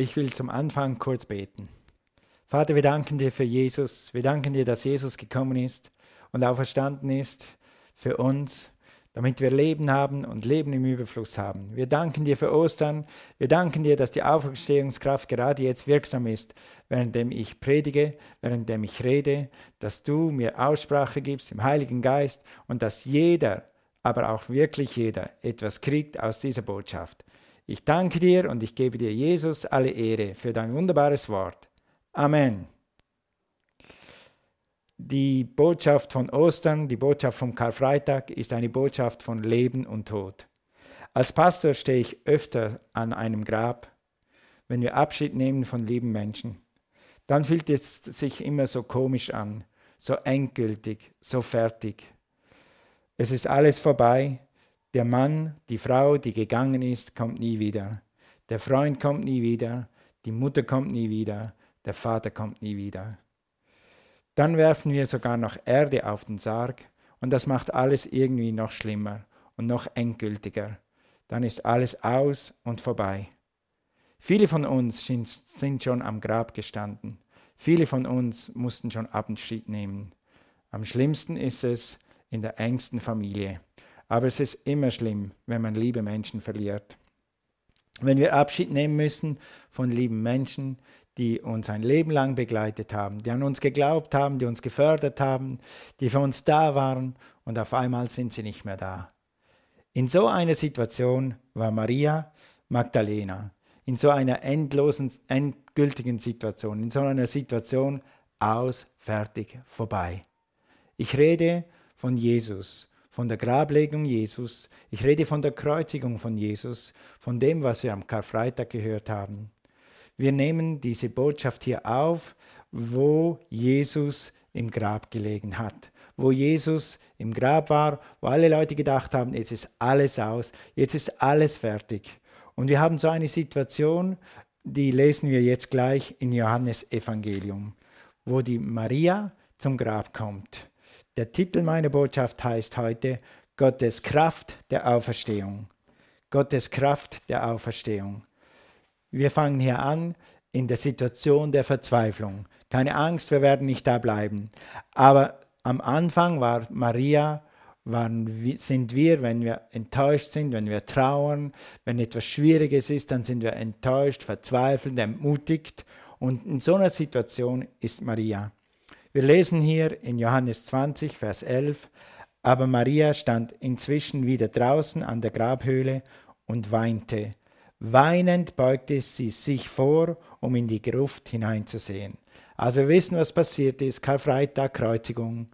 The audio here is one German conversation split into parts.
Ich will zum Anfang kurz beten. Vater, wir danken dir für Jesus. Wir danken dir, dass Jesus gekommen ist und auferstanden ist für uns, damit wir Leben haben und Leben im Überfluss haben. Wir danken dir für Ostern. Wir danken dir, dass die Auferstehungskraft gerade jetzt wirksam ist, währenddem ich predige, währenddem ich rede, dass du mir Aussprache gibst im Heiligen Geist und dass jeder, aber auch wirklich jeder, etwas kriegt aus dieser Botschaft. Ich danke dir und ich gebe dir, Jesus, alle Ehre für dein wunderbares Wort. Amen. Die Botschaft von Ostern, die Botschaft vom Karfreitag ist eine Botschaft von Leben und Tod. Als Pastor stehe ich öfter an einem Grab, wenn wir Abschied nehmen von lieben Menschen. Dann fühlt es sich immer so komisch an, so endgültig, so fertig. Es ist alles vorbei, der Mann, die Frau, die gegangen ist, kommt nie wieder. Der Freund kommt nie wieder. Die Mutter kommt nie wieder. Der Vater kommt nie wieder. Dann werfen wir sogar noch Erde auf den Sarg und das macht alles irgendwie noch schlimmer und noch endgültiger. Dann ist alles aus und vorbei. Viele von uns sind schon am Grab gestanden. Viele von uns mussten schon Abschied nehmen. Am schlimmsten ist es in der engsten Familie. Aber es ist immer schlimm, wenn man liebe Menschen verliert. Wenn wir Abschied nehmen müssen von lieben Menschen, die uns ein Leben lang begleitet haben, die an uns geglaubt haben, die uns gefördert haben, die für uns da waren und auf einmal sind sie nicht mehr da. In so einer Situation war Maria Magdalena, in so einer endlosen, endgültigen Situation, in so einer Situation aus, fertig, vorbei. Ich rede von Jesus von der Grablegung Jesus, ich rede von der Kreuzigung von Jesus, von dem, was wir am Karfreitag gehört haben. Wir nehmen diese Botschaft hier auf, wo Jesus im Grab gelegen hat, wo Jesus im Grab war, wo alle Leute gedacht haben, jetzt ist alles aus, jetzt ist alles fertig. Und wir haben so eine Situation, die lesen wir jetzt gleich in Johannes Evangelium, wo die Maria zum Grab kommt. Der Titel meiner Botschaft heißt heute Gottes Kraft der Auferstehung. Gottes Kraft der Auferstehung. Wir fangen hier an in der Situation der Verzweiflung. Keine Angst, wir werden nicht da bleiben. Aber am Anfang war Maria, waren, sind wir, wenn wir enttäuscht sind, wenn wir trauern, wenn etwas Schwieriges ist, dann sind wir enttäuscht, verzweifelt, entmutigt. Und in so einer Situation ist Maria. Wir lesen hier in Johannes 20, Vers 11, aber Maria stand inzwischen wieder draußen an der Grabhöhle und weinte. Weinend beugte sie sich vor, um in die Gruft hineinzusehen. Also wir wissen, was passiert ist. Karfreitag, Kreuzigung,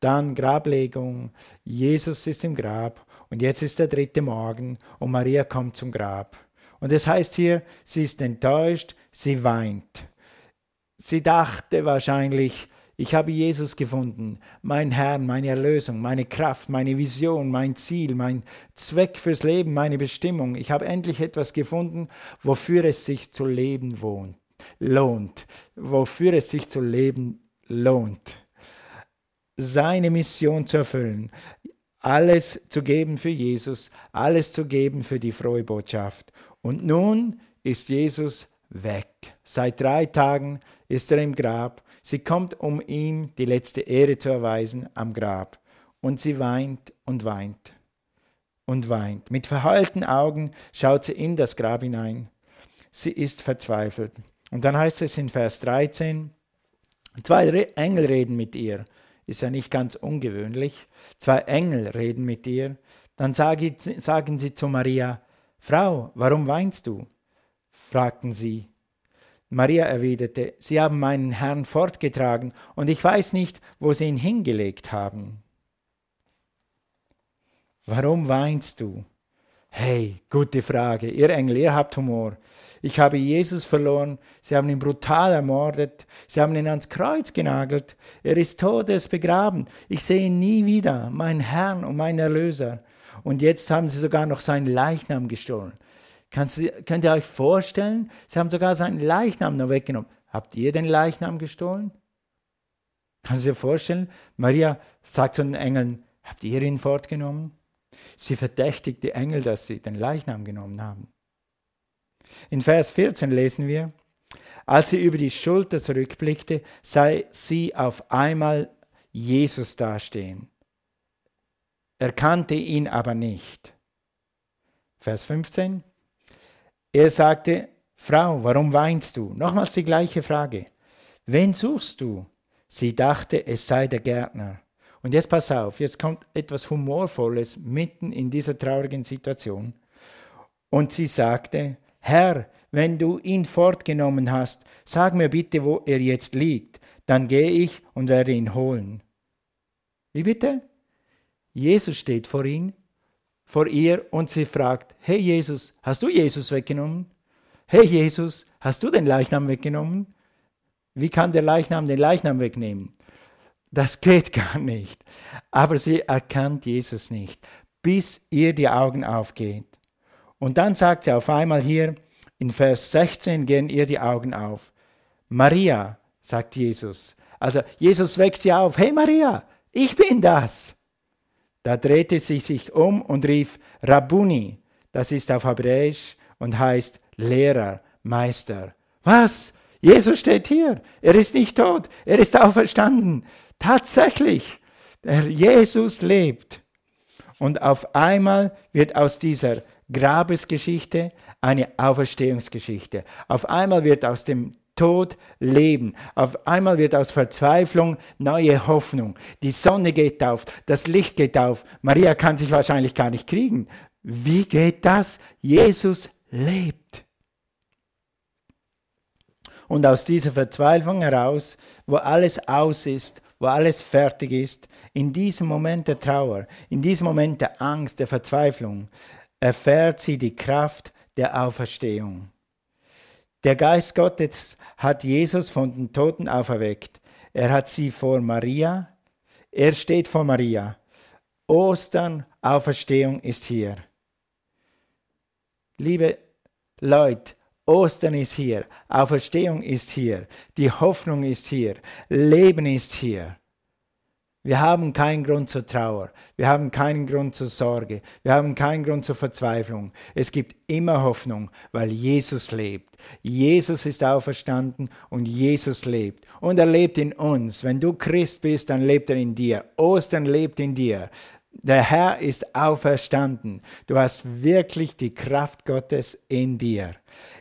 dann Grablegung, Jesus ist im Grab und jetzt ist der dritte Morgen und Maria kommt zum Grab. Und es das heißt hier, sie ist enttäuscht, sie weint. Sie dachte wahrscheinlich, ich habe Jesus gefunden, mein Herrn, meine Erlösung, meine Kraft, meine Vision, mein Ziel, mein Zweck fürs Leben, meine Bestimmung. Ich habe endlich etwas gefunden, wofür es sich zu leben wohnt, lohnt, wofür es sich zu leben lohnt. Seine Mission zu erfüllen, alles zu geben für Jesus, alles zu geben für die frohe Botschaft. Und nun ist Jesus weg. Seit drei Tagen ist er im Grab Sie kommt, um ihm die letzte Ehre zu erweisen am Grab. Und sie weint und weint und weint. Mit verheulten Augen schaut sie in das Grab hinein. Sie ist verzweifelt. Und dann heißt es in Vers 13, zwei Engel reden mit ihr. Ist ja nicht ganz ungewöhnlich. Zwei Engel reden mit ihr. Dann sagen sie zu Maria, Frau, warum weinst du? Fragten sie. Maria erwiderte, Sie haben meinen Herrn fortgetragen, und ich weiß nicht, wo Sie ihn hingelegt haben. Warum weinst du? Hey, gute Frage. Ihr Engel, ihr habt Humor. Ich habe Jesus verloren. Sie haben ihn brutal ermordet. Sie haben ihn ans Kreuz genagelt. Er ist tot, er ist begraben. Ich sehe ihn nie wieder, mein Herrn und mein Erlöser. Und jetzt haben sie sogar noch seinen Leichnam gestohlen. Kannst, könnt ihr euch vorstellen? Sie haben sogar seinen Leichnam noch weggenommen. Habt ihr den Leichnam gestohlen? Kannst du dir vorstellen? Maria sagt zu den Engeln, habt ihr ihn fortgenommen? Sie verdächtigt die Engel, dass sie den Leichnam genommen haben. In Vers 14 lesen wir, als sie über die Schulter zurückblickte, sah sie auf einmal Jesus dastehen. Er kannte ihn aber nicht. Vers 15. Er sagte, Frau, warum weinst du? Nochmals die gleiche Frage. Wen suchst du? Sie dachte, es sei der Gärtner. Und jetzt pass auf, jetzt kommt etwas Humorvolles mitten in dieser traurigen Situation. Und sie sagte, Herr, wenn du ihn fortgenommen hast, sag mir bitte, wo er jetzt liegt, dann gehe ich und werde ihn holen. Wie bitte? Jesus steht vor ihm, vor ihr und sie fragt, hey Jesus, hast du Jesus weggenommen? Hey Jesus, hast du den Leichnam weggenommen? Wie kann der Leichnam den Leichnam wegnehmen? Das geht gar nicht. Aber sie erkannt Jesus nicht, bis ihr die Augen aufgehen. Und dann sagt sie auf einmal hier, in Vers 16 gehen ihr die Augen auf. Maria, sagt Jesus. Also Jesus weckt sie auf. Hey Maria, ich bin das. Da drehte sie sich um und rief Rabbuni. Das ist auf Hebräisch und heißt Lehrer, Meister. Was? Jesus steht hier. Er ist nicht tot. Er ist auferstanden. Tatsächlich. Der Jesus lebt. Und auf einmal wird aus dieser Grabesgeschichte eine Auferstehungsgeschichte. Auf einmal wird aus dem Tod Leben. Auf einmal wird aus Verzweiflung neue Hoffnung. Die Sonne geht auf, das Licht geht auf. Maria kann sich wahrscheinlich gar nicht kriegen. Wie geht das? Jesus lebt. Und aus dieser Verzweiflung heraus, wo alles aus ist, wo alles fertig ist, in diesem Moment der Trauer, in diesem Moment der Angst, der Verzweiflung, erfährt sie die Kraft der Auferstehung. Der Geist Gottes hat Jesus von den Toten auferweckt. Er hat sie vor Maria. Er steht vor Maria. Ostern, Auferstehung ist hier. Liebe Leute, Ostern ist hier, Auferstehung ist hier, die Hoffnung ist hier, Leben ist hier. Wir haben keinen Grund zur Trauer. Wir haben keinen Grund zur Sorge. Wir haben keinen Grund zur Verzweiflung. Es gibt immer Hoffnung, weil Jesus lebt. Jesus ist auferstanden und Jesus lebt. Und er lebt in uns. Wenn du Christ bist, dann lebt er in dir. Ostern lebt in dir. Der Herr ist auferstanden. Du hast wirklich die Kraft Gottes in dir.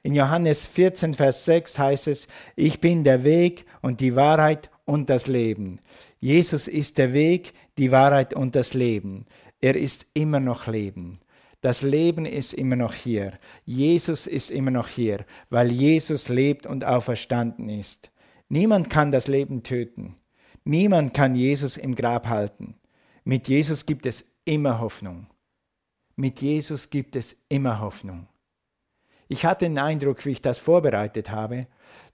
In Johannes 14, Vers 6 heißt es, ich bin der Weg und die Wahrheit und das Leben. Jesus ist der Weg, die Wahrheit und das Leben. Er ist immer noch Leben. Das Leben ist immer noch hier. Jesus ist immer noch hier, weil Jesus lebt und auferstanden ist. Niemand kann das Leben töten. Niemand kann Jesus im Grab halten. Mit Jesus gibt es immer Hoffnung. Mit Jesus gibt es immer Hoffnung. Ich hatte den Eindruck, wie ich das vorbereitet habe,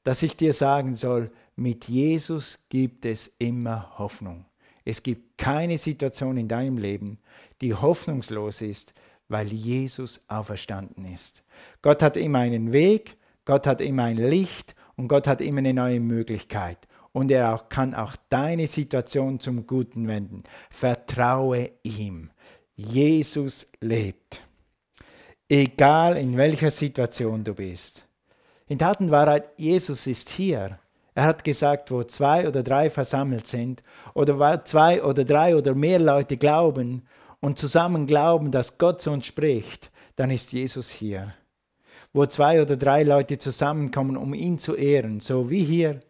dass ich dir sagen soll, mit Jesus gibt es immer Hoffnung. Es gibt keine Situation in deinem Leben, die hoffnungslos ist, weil Jesus auferstanden ist. Gott hat immer einen Weg, Gott hat immer ein Licht und Gott hat immer eine neue Möglichkeit. Und er auch, kann auch deine Situation zum Guten wenden. Vertraue ihm. Jesus lebt. Egal in welcher Situation du bist. In Tatenwahrheit, Jesus ist hier. Er hat gesagt, wo zwei oder drei versammelt sind oder wo zwei oder drei oder mehr Leute glauben und zusammen glauben, dass Gott zu uns spricht, dann ist Jesus hier. Wo zwei oder drei Leute zusammenkommen, um ihn zu ehren, so wie hier,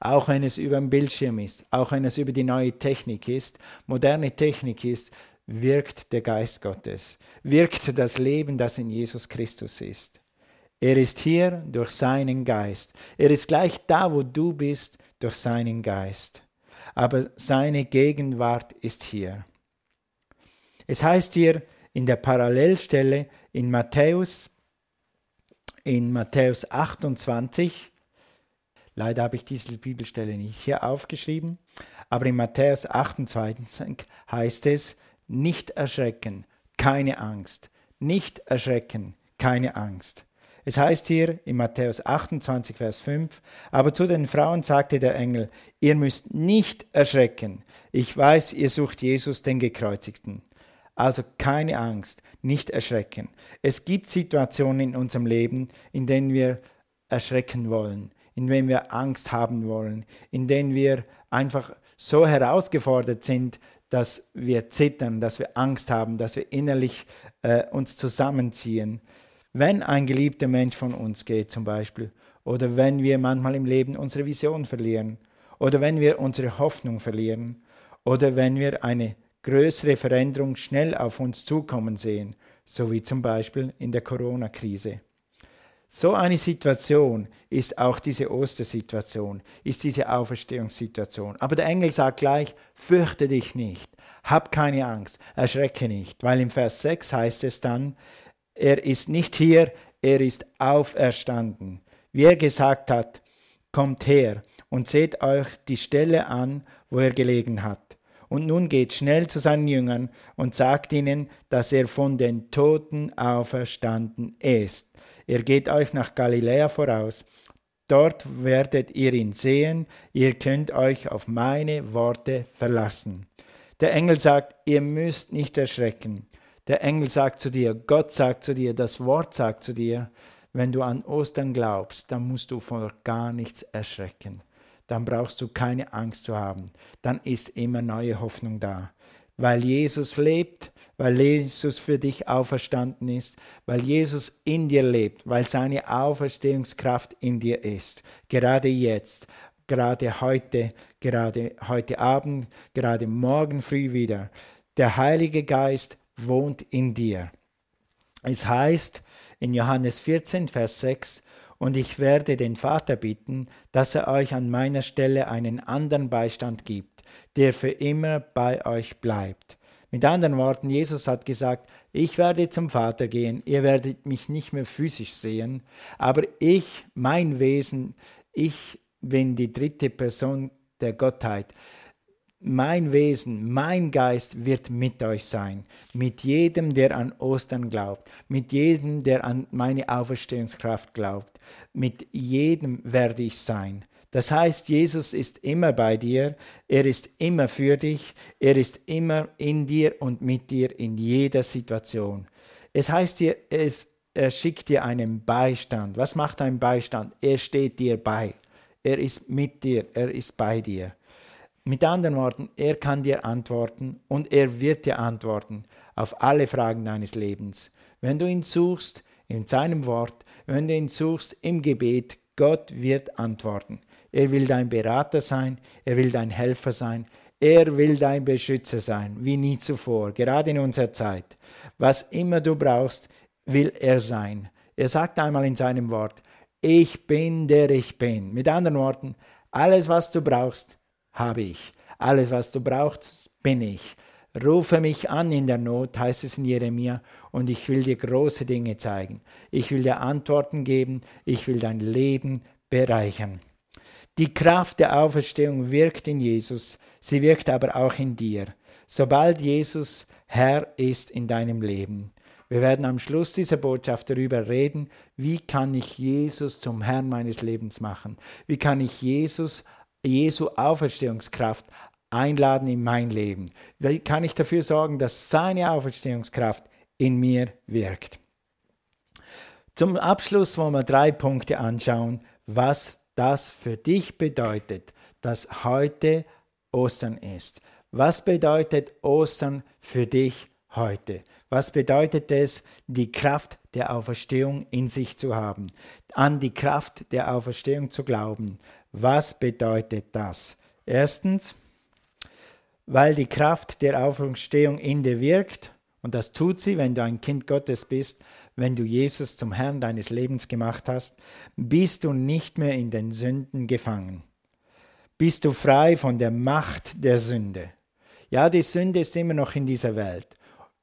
auch wenn es über den Bildschirm ist, auch wenn es über die neue Technik ist, moderne Technik ist, wirkt der Geist Gottes, wirkt das Leben, das in Jesus Christus ist. Er ist hier durch seinen Geist. Er ist gleich da, wo du bist, durch seinen Geist. Aber seine Gegenwart ist hier. Es heißt hier in der Parallelstelle in Matthäus, in Matthäus 28, leider habe ich diese Bibelstelle nicht hier aufgeschrieben, aber in Matthäus 28 heißt es, nicht erschrecken, keine Angst, nicht erschrecken, keine Angst. Es heißt hier in Matthäus 28, Vers 5, aber zu den Frauen sagte der Engel, ihr müsst nicht erschrecken. Ich weiß, ihr sucht Jesus, den Gekreuzigten. Also keine Angst, nicht erschrecken. Es gibt Situationen in unserem Leben, in denen wir erschrecken wollen, in denen wir Angst haben wollen, in denen wir einfach so herausgefordert sind, dass wir zittern, dass wir Angst haben, dass wir innerlich äh, uns zusammenziehen. Wenn ein geliebter Mensch von uns geht zum Beispiel, oder wenn wir manchmal im Leben unsere Vision verlieren, oder wenn wir unsere Hoffnung verlieren, oder wenn wir eine größere Veränderung schnell auf uns zukommen sehen, so wie zum Beispiel in der Corona-Krise. So eine Situation ist auch diese Ostersituation, ist diese Auferstehungssituation. Aber der Engel sagt gleich, fürchte dich nicht, hab keine Angst, erschrecke nicht, weil im Vers 6 heißt es dann, er ist nicht hier, er ist auferstanden. Wie er gesagt hat, kommt her und seht euch die Stelle an, wo er gelegen hat. Und nun geht schnell zu seinen Jüngern und sagt ihnen, dass er von den Toten auferstanden ist. Er geht euch nach Galiläa voraus. Dort werdet ihr ihn sehen, ihr könnt euch auf meine Worte verlassen. Der Engel sagt, ihr müsst nicht erschrecken. Der Engel sagt zu dir, Gott sagt zu dir, das Wort sagt zu dir, wenn du an Ostern glaubst, dann musst du vor gar nichts erschrecken. Dann brauchst du keine Angst zu haben. Dann ist immer neue Hoffnung da. Weil Jesus lebt, weil Jesus für dich auferstanden ist, weil Jesus in dir lebt, weil seine Auferstehungskraft in dir ist. Gerade jetzt, gerade heute, gerade heute Abend, gerade morgen früh wieder. Der Heilige Geist wohnt in dir. Es heißt in Johannes 14, Vers 6, und ich werde den Vater bitten, dass er euch an meiner Stelle einen anderen Beistand gibt, der für immer bei euch bleibt. Mit anderen Worten, Jesus hat gesagt, ich werde zum Vater gehen, ihr werdet mich nicht mehr physisch sehen, aber ich, mein Wesen, ich bin die dritte Person der Gottheit mein Wesen, mein Geist wird mit euch sein, mit jedem, der an Ostern glaubt, mit jedem, der an meine Auferstehungskraft glaubt, mit jedem werde ich sein. Das heißt, Jesus ist immer bei dir, er ist immer für dich, er ist immer in dir und mit dir in jeder Situation. Es heißt es, er schickt dir einen Beistand. Was macht ein Beistand? Er steht dir bei. Er ist mit dir, er ist bei dir. Mit anderen Worten, er kann dir antworten und er wird dir antworten auf alle Fragen deines Lebens. Wenn du ihn suchst in seinem Wort, wenn du ihn suchst im Gebet, Gott wird antworten. Er will dein Berater sein, er will dein Helfer sein, er will dein Beschützer sein, wie nie zuvor, gerade in unserer Zeit. Was immer du brauchst, will er sein. Er sagt einmal in seinem Wort, ich bin der ich bin. Mit anderen Worten, alles, was du brauchst, habe ich. Alles, was du brauchst, bin ich. Rufe mich an in der Not, heißt es in Jeremia, und ich will dir große Dinge zeigen. Ich will dir Antworten geben, ich will dein Leben bereichern. Die Kraft der Auferstehung wirkt in Jesus, sie wirkt aber auch in dir. Sobald Jesus Herr ist in deinem Leben. Wir werden am Schluss dieser Botschaft darüber reden, wie kann ich Jesus zum Herrn meines Lebens machen? Wie kann ich Jesus Jesu Auferstehungskraft einladen in mein Leben? Wie kann ich dafür sorgen, dass seine Auferstehungskraft in mir wirkt? Zum Abschluss wollen wir drei Punkte anschauen, was das für dich bedeutet, dass heute Ostern ist. Was bedeutet Ostern für dich heute? Was bedeutet es, die Kraft der Auferstehung in sich zu haben, an die Kraft der Auferstehung zu glauben? Was bedeutet das? Erstens, weil die Kraft der Auferstehung in dir wirkt, und das tut sie, wenn du ein Kind Gottes bist, wenn du Jesus zum Herrn deines Lebens gemacht hast, bist du nicht mehr in den Sünden gefangen. Bist du frei von der Macht der Sünde. Ja, die Sünde ist immer noch in dieser Welt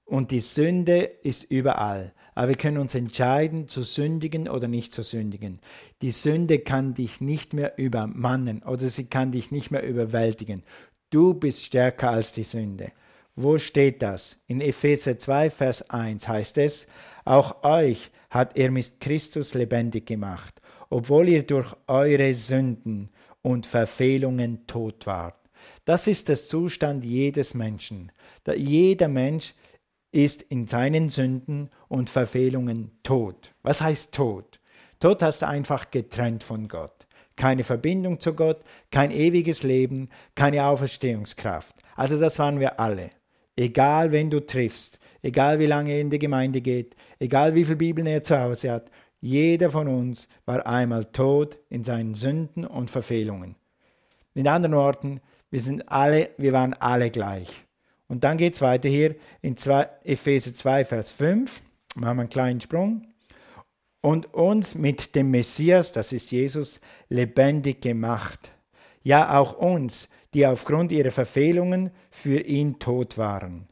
und die Sünde ist überall. Aber wir können uns entscheiden, zu sündigen oder nicht zu sündigen. Die Sünde kann dich nicht mehr übermannen oder sie kann dich nicht mehr überwältigen. Du bist stärker als die Sünde. Wo steht das? In Epheser 2, Vers 1 heißt es, auch euch hat er mit Christus lebendig gemacht, obwohl ihr durch eure Sünden und Verfehlungen tot wart. Das ist der Zustand jedes Menschen. Jeder Mensch ist in seinen Sünden und Verfehlungen tot. Was heißt tot? Tod heißt einfach getrennt von Gott. Keine Verbindung zu Gott, kein ewiges Leben, keine Auferstehungskraft. Also das waren wir alle. Egal wen du triffst, egal wie lange er in die Gemeinde geht, egal wie viel Bibeln er zu Hause hat, jeder von uns war einmal tot in seinen Sünden und Verfehlungen. Mit anderen Worten, wir, sind alle, wir waren alle gleich. Und dann geht es weiter hier in zwei, Epheser 2, Vers 5. Machen wir einen kleinen Sprung. Und uns mit dem Messias, das ist Jesus, lebendig gemacht. Ja, auch uns, die aufgrund ihrer Verfehlungen für ihn tot waren.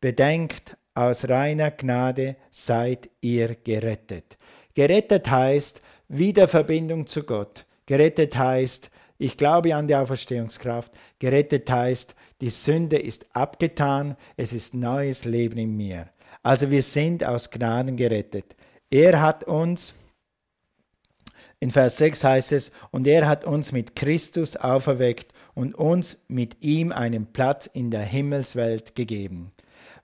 Bedenkt, aus reiner Gnade seid ihr gerettet. Gerettet heißt Wiederverbindung zu Gott. Gerettet heißt, ich glaube an die Auferstehungskraft. Gerettet heißt, die Sünde ist abgetan, es ist neues Leben in mir. Also wir sind aus Gnaden gerettet. Er hat uns, in Vers 6 heißt es, und er hat uns mit Christus auferweckt und uns mit ihm einen Platz in der Himmelswelt gegeben.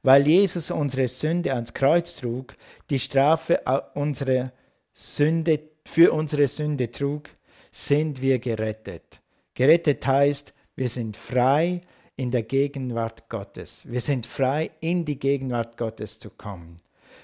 Weil Jesus unsere Sünde ans Kreuz trug, die Strafe unserer Sünde, für unsere Sünde trug, sind wir gerettet. Gerettet heißt, wir sind frei in der Gegenwart Gottes. Wir sind frei, in die Gegenwart Gottes zu kommen.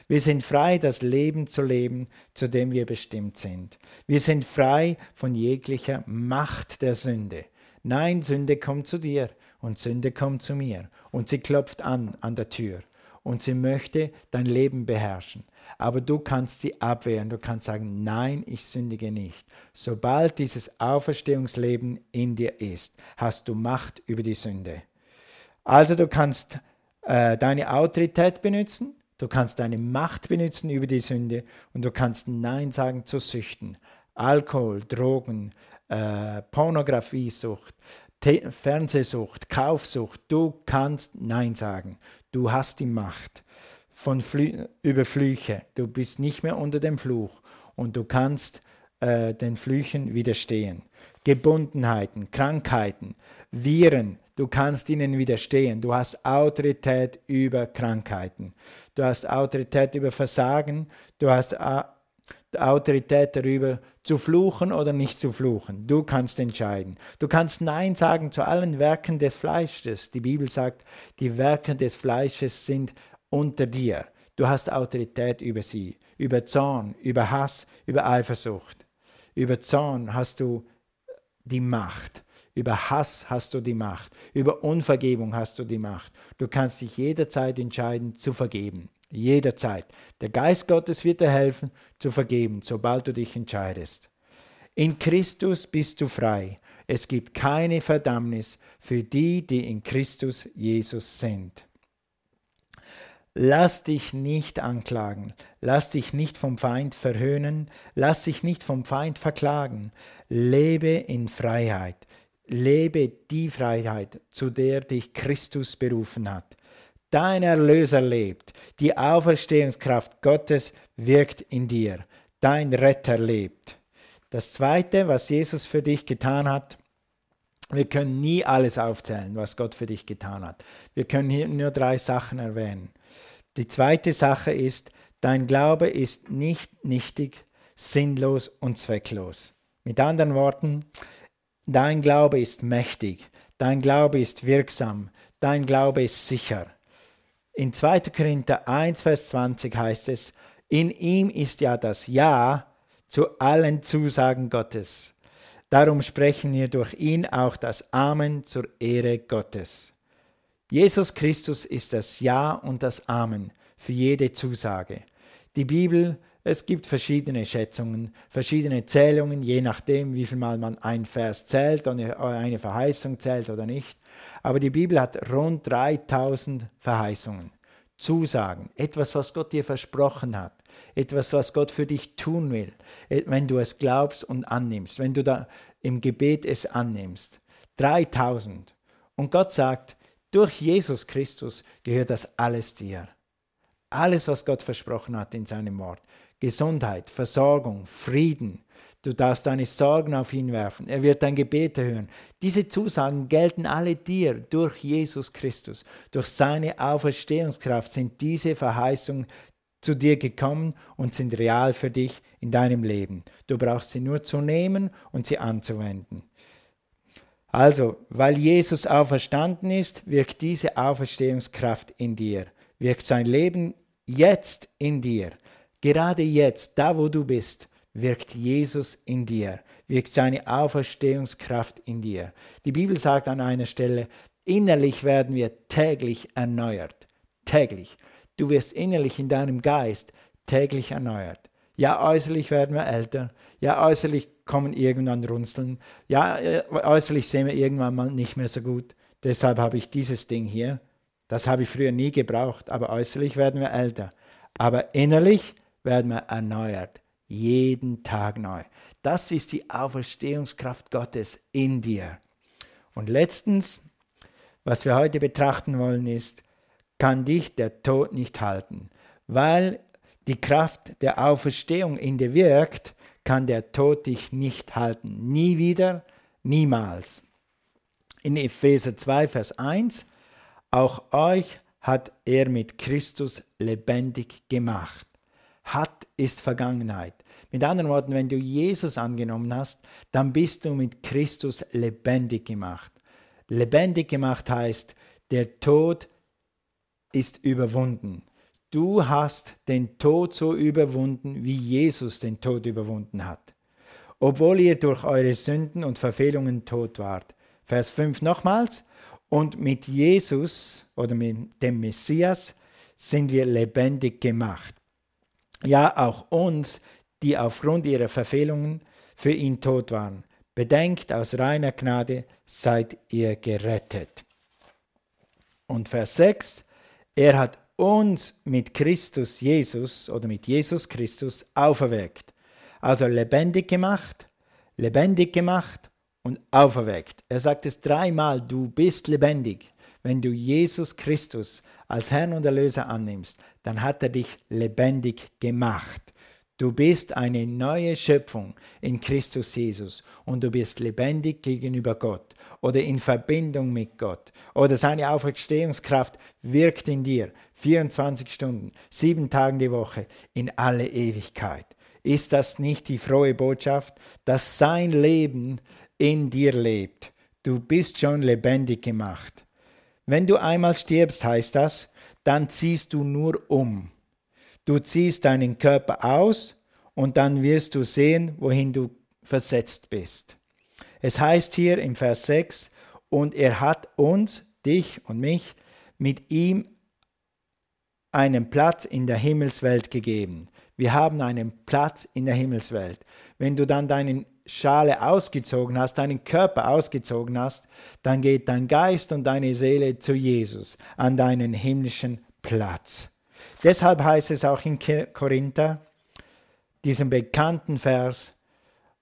Wir sind frei, das Leben zu leben, zu dem wir bestimmt sind. Wir sind frei von jeglicher Macht der Sünde. Nein, Sünde kommt zu dir und Sünde kommt zu mir und sie klopft an an der Tür und sie möchte dein Leben beherrschen. Aber du kannst sie abwehren, du kannst sagen, nein, ich sündige nicht. Sobald dieses Auferstehungsleben in dir ist, hast du Macht über die Sünde. Also du kannst äh, deine Autorität benutzen, du kannst deine Macht benutzen über die Sünde und du kannst Nein sagen zu Süchten. Alkohol, Drogen, äh, Pornografiesucht, Fernsehsucht, Kaufsucht, du kannst Nein sagen. Du hast die Macht von Flü über Flüche. Du bist nicht mehr unter dem Fluch und du kannst äh, den Flüchen widerstehen. Gebundenheiten, Krankheiten, Viren, du kannst ihnen widerstehen. Du hast Autorität über Krankheiten. Du hast Autorität über Versagen. Du hast äh, Autorität darüber, zu fluchen oder nicht zu fluchen. Du kannst entscheiden. Du kannst Nein sagen zu allen Werken des Fleisches. Die Bibel sagt, die Werke des Fleisches sind unter dir. Du hast Autorität über sie, über Zorn, über Hass, über Eifersucht. Über Zorn hast du die Macht. Über Hass hast du die Macht. Über Unvergebung hast du die Macht. Du kannst dich jederzeit entscheiden zu vergeben. Jederzeit. Der Geist Gottes wird dir helfen, zu vergeben, sobald du dich entscheidest. In Christus bist du frei. Es gibt keine Verdammnis für die, die in Christus Jesus sind. Lass dich nicht anklagen, lass dich nicht vom Feind verhöhnen, lass dich nicht vom Feind verklagen. Lebe in Freiheit, lebe die Freiheit, zu der dich Christus berufen hat. Dein Erlöser lebt. Die Auferstehungskraft Gottes wirkt in dir. Dein Retter lebt. Das Zweite, was Jesus für dich getan hat, wir können nie alles aufzählen, was Gott für dich getan hat. Wir können hier nur drei Sachen erwähnen. Die zweite Sache ist, dein Glaube ist nicht nichtig, sinnlos und zwecklos. Mit anderen Worten, dein Glaube ist mächtig, dein Glaube ist wirksam, dein Glaube ist sicher. In 2. Korinther 1, Vers 20 heißt es, in ihm ist ja das Ja zu allen Zusagen Gottes. Darum sprechen wir durch ihn auch das Amen zur Ehre Gottes. Jesus Christus ist das Ja und das Amen für jede Zusage. Die Bibel, es gibt verschiedene Schätzungen, verschiedene Zählungen, je nachdem, wie viel Mal man ein Vers zählt oder eine Verheißung zählt oder nicht. Aber die Bibel hat rund 3000 Verheißungen, Zusagen, etwas, was Gott dir versprochen hat, etwas, was Gott für dich tun will, wenn du es glaubst und annimmst, wenn du da im Gebet es annimmst. 3000. Und Gott sagt, durch Jesus Christus gehört das alles dir. Alles, was Gott versprochen hat in seinem Wort. Gesundheit, Versorgung, Frieden, Du darfst deine Sorgen auf ihn werfen. Er wird dein Gebet hören. Diese Zusagen gelten alle dir durch Jesus Christus. Durch seine Auferstehungskraft sind diese Verheißungen zu dir gekommen und sind real für dich in deinem Leben. Du brauchst sie nur zu nehmen und sie anzuwenden. Also, weil Jesus auferstanden ist, wirkt diese Auferstehungskraft in dir, wirkt sein Leben jetzt in dir. Gerade jetzt, da wo du bist, wirkt Jesus in dir, wirkt seine Auferstehungskraft in dir. Die Bibel sagt an einer Stelle, innerlich werden wir täglich erneuert. Täglich. Du wirst innerlich in deinem Geist täglich erneuert. Ja, äußerlich werden wir älter. Ja, äußerlich kommen irgendwann Runzeln. Ja, äh, äußerlich sehen wir irgendwann mal nicht mehr so gut. Deshalb habe ich dieses Ding hier. Das habe ich früher nie gebraucht, aber äußerlich werden wir älter. Aber innerlich werden wir erneuert. Jeden Tag neu. Das ist die Auferstehungskraft Gottes in dir. Und letztens, was wir heute betrachten wollen, ist, kann dich der Tod nicht halten. Weil die Kraft der Auferstehung in dir wirkt, kann der Tod dich nicht halten. Nie wieder, niemals. In Epheser 2, Vers 1, auch euch hat er mit Christus lebendig gemacht. Hat ist Vergangenheit. Mit anderen Worten, wenn du Jesus angenommen hast, dann bist du mit Christus lebendig gemacht. Lebendig gemacht heißt, der Tod ist überwunden. Du hast den Tod so überwunden, wie Jesus den Tod überwunden hat, obwohl ihr durch eure Sünden und Verfehlungen tot wart. Vers 5 nochmals. Und mit Jesus oder mit dem Messias sind wir lebendig gemacht. Ja, auch uns, die aufgrund ihrer Verfehlungen für ihn tot waren. Bedenkt, aus reiner Gnade seid ihr gerettet. Und Vers 6, er hat uns mit Christus Jesus oder mit Jesus Christus auferweckt. Also lebendig gemacht, lebendig gemacht und auferweckt. Er sagt es dreimal, du bist lebendig. Wenn du Jesus Christus als Herrn und Erlöser annimmst, dann hat er dich lebendig gemacht. Du bist eine neue Schöpfung in Christus Jesus und du bist lebendig gegenüber Gott oder in Verbindung mit Gott oder seine Auferstehungskraft wirkt in dir 24 Stunden, sieben Tage die Woche in alle Ewigkeit. Ist das nicht die frohe Botschaft, dass sein Leben in dir lebt? Du bist schon lebendig gemacht. Wenn du einmal stirbst, heißt das, dann ziehst du nur um. Du ziehst deinen Körper aus und dann wirst du sehen, wohin du versetzt bist. Es heißt hier im Vers 6, und er hat uns, dich und mich, mit ihm einen Platz in der Himmelswelt gegeben. Wir haben einen Platz in der Himmelswelt. Wenn du dann deinen Schale ausgezogen hast, deinen Körper ausgezogen hast, dann geht dein Geist und deine Seele zu Jesus an deinen himmlischen Platz. Deshalb heißt es auch in Korinther, diesem bekannten Vers,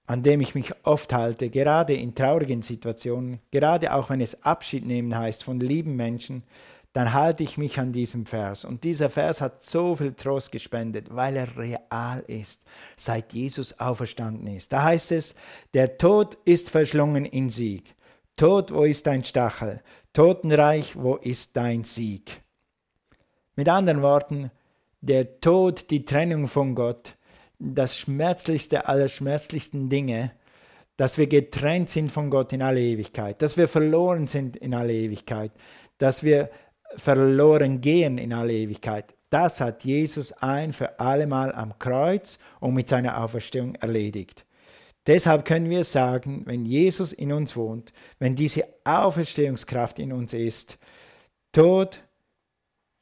an dem ich mich oft halte, gerade in traurigen Situationen, gerade auch wenn es Abschied nehmen heißt von lieben Menschen, dann halte ich mich an diesem Vers. Und dieser Vers hat so viel Trost gespendet, weil er real ist, seit Jesus auferstanden ist. Da heißt es, der Tod ist verschlungen in Sieg. Tod, wo ist dein Stachel? Totenreich, wo ist dein Sieg? Mit anderen Worten, der Tod, die Trennung von Gott, das schmerzlichste aller schmerzlichsten Dinge, dass wir getrennt sind von Gott in alle Ewigkeit, dass wir verloren sind in alle Ewigkeit, dass wir verloren gehen in alle Ewigkeit. Das hat Jesus ein für allemal am Kreuz und mit seiner Auferstehung erledigt. Deshalb können wir sagen, wenn Jesus in uns wohnt, wenn diese Auferstehungskraft in uns ist, Tod,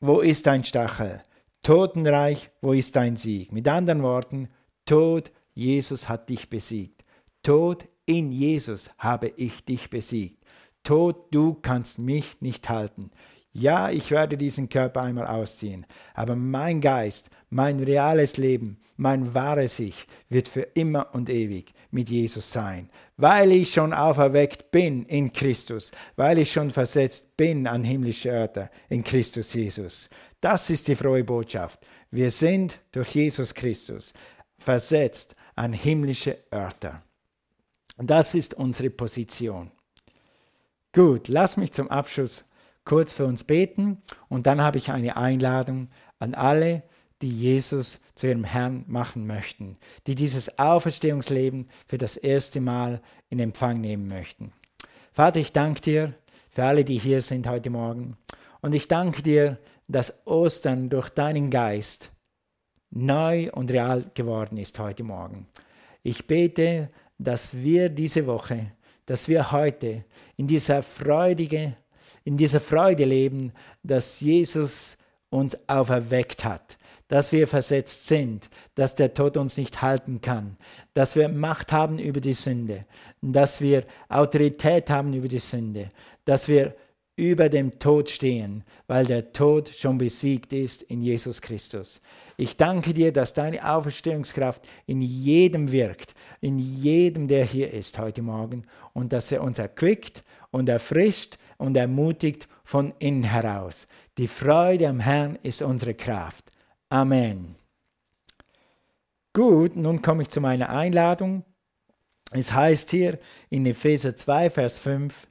wo ist dein Stachel? Totenreich, wo ist dein Sieg? Mit anderen Worten, Tod, Jesus hat dich besiegt. Tod, in Jesus habe ich dich besiegt. Tod, du kannst mich nicht halten. Ja, ich werde diesen Körper einmal ausziehen, aber mein Geist, mein reales Leben, mein wahres Ich wird für immer und ewig mit Jesus sein, weil ich schon auferweckt bin in Christus, weil ich schon versetzt bin an himmlische Örter in Christus Jesus. Das ist die frohe Botschaft. Wir sind durch Jesus Christus versetzt an himmlische Örter. Das ist unsere Position. Gut, lass mich zum Abschluss kurz für uns beten und dann habe ich eine Einladung an alle, die Jesus zu ihrem Herrn machen möchten, die dieses Auferstehungsleben für das erste Mal in Empfang nehmen möchten. Vater, ich danke dir für alle, die hier sind heute Morgen und ich danke dir, dass Ostern durch deinen Geist neu und real geworden ist heute Morgen. Ich bete, dass wir diese Woche, dass wir heute in dieser freudige, in dieser Freude leben, dass Jesus uns auferweckt hat, dass wir versetzt sind, dass der Tod uns nicht halten kann, dass wir Macht haben über die Sünde, dass wir Autorität haben über die Sünde, dass wir über dem Tod stehen, weil der Tod schon besiegt ist in Jesus Christus. Ich danke dir, dass deine Auferstehungskraft in jedem wirkt, in jedem, der hier ist heute Morgen und dass er uns erquickt und erfrischt und ermutigt von innen heraus. Die Freude am Herrn ist unsere Kraft. Amen. Gut, nun komme ich zu meiner Einladung. Es heißt hier in Epheser 2, Vers 5,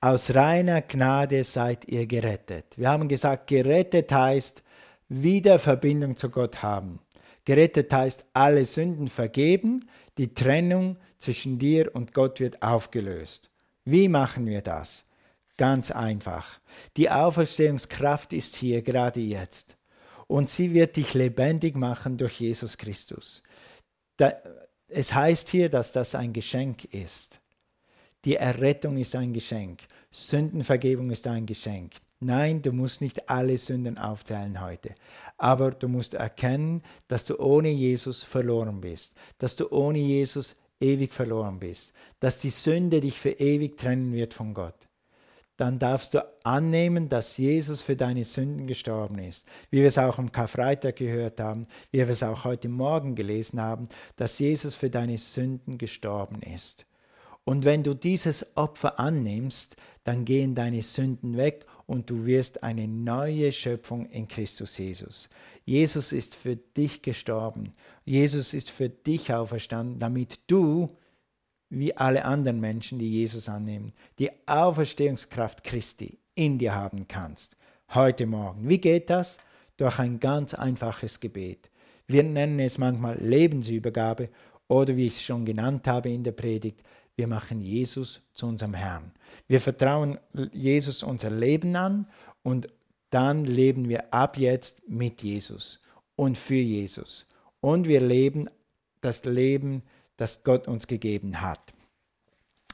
aus reiner Gnade seid ihr gerettet. Wir haben gesagt, gerettet heißt wieder Verbindung zu Gott haben. Gerettet heißt alle Sünden vergeben, die Trennung zwischen dir und Gott wird aufgelöst. Wie machen wir das? Ganz einfach. Die Auferstehungskraft ist hier gerade jetzt. Und sie wird dich lebendig machen durch Jesus Christus. es heißt hier, dass das ein Geschenk ist. Die Errettung ist ein Geschenk. Sündenvergebung ist ein Geschenk. Nein, du musst nicht alle Sünden aufzählen heute. Aber du musst erkennen, dass du ohne Jesus verloren bist. Dass du ohne Jesus ewig verloren bist. Dass die Sünde dich für ewig trennen wird von Gott dann darfst du annehmen, dass Jesus für deine Sünden gestorben ist. Wie wir es auch am Karfreitag gehört haben, wie wir es auch heute Morgen gelesen haben, dass Jesus für deine Sünden gestorben ist. Und wenn du dieses Opfer annimmst, dann gehen deine Sünden weg und du wirst eine neue Schöpfung in Christus Jesus. Jesus ist für dich gestorben. Jesus ist für dich auferstanden, damit du wie alle anderen Menschen, die Jesus annehmen, die Auferstehungskraft Christi in dir haben kannst. Heute Morgen. Wie geht das? Durch ein ganz einfaches Gebet. Wir nennen es manchmal Lebensübergabe oder wie ich es schon genannt habe in der Predigt, wir machen Jesus zu unserem Herrn. Wir vertrauen Jesus unser Leben an und dann leben wir ab jetzt mit Jesus und für Jesus. Und wir leben das Leben das Gott uns gegeben hat.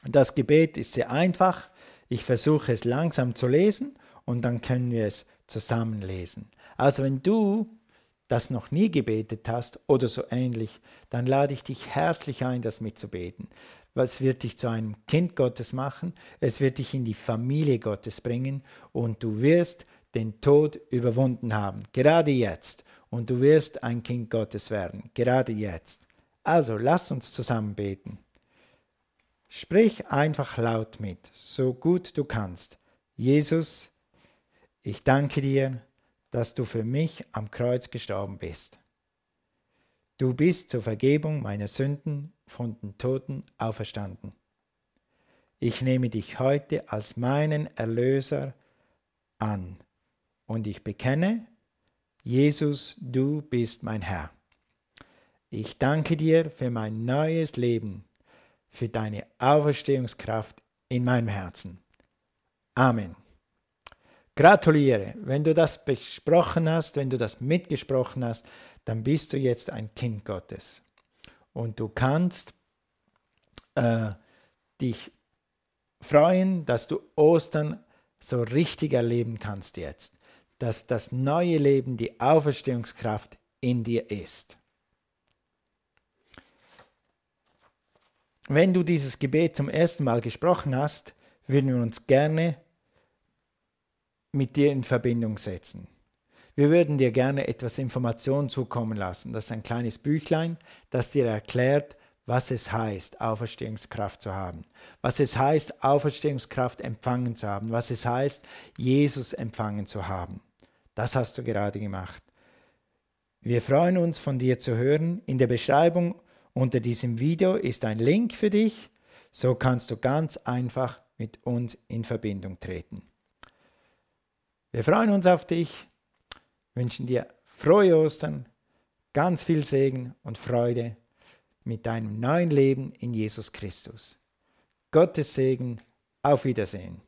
Das Gebet ist sehr einfach. Ich versuche es langsam zu lesen und dann können wir es zusammen lesen. Also wenn du das noch nie gebetet hast oder so ähnlich, dann lade ich dich herzlich ein, das mitzubeten. Es wird dich zu einem Kind Gottes machen, es wird dich in die Familie Gottes bringen und du wirst den Tod überwunden haben, gerade jetzt. Und du wirst ein Kind Gottes werden, gerade jetzt. Also lass uns zusammen beten. Sprich einfach laut mit, so gut du kannst. Jesus, ich danke dir, dass du für mich am Kreuz gestorben bist. Du bist zur Vergebung meiner Sünden von den Toten auferstanden. Ich nehme dich heute als meinen Erlöser an und ich bekenne, Jesus, du bist mein Herr. Ich danke dir für mein neues Leben, für deine Auferstehungskraft in meinem Herzen. Amen. Gratuliere, wenn du das besprochen hast, wenn du das mitgesprochen hast, dann bist du jetzt ein Kind Gottes. Und du kannst äh, dich freuen, dass du Ostern so richtig erleben kannst jetzt, dass das neue Leben, die Auferstehungskraft in dir ist. Wenn du dieses Gebet zum ersten Mal gesprochen hast, würden wir uns gerne mit dir in Verbindung setzen. Wir würden dir gerne etwas Information zukommen lassen. Das ist ein kleines Büchlein, das dir erklärt, was es heißt, Auferstehungskraft zu haben, was es heißt, Auferstehungskraft empfangen zu haben, was es heißt, Jesus empfangen zu haben. Das hast du gerade gemacht. Wir freuen uns, von dir zu hören. In der Beschreibung Unter diesem Video ist ein Link für dich, so kannst du ganz einfach mit uns in Verbindung treten. Wir freuen uns auf dich, wünschen dir frohe Ostern, ganz viel Segen und Freude mit deinem neuen Leben in Jesus Christus. Gottes Segen, auf Wiedersehen.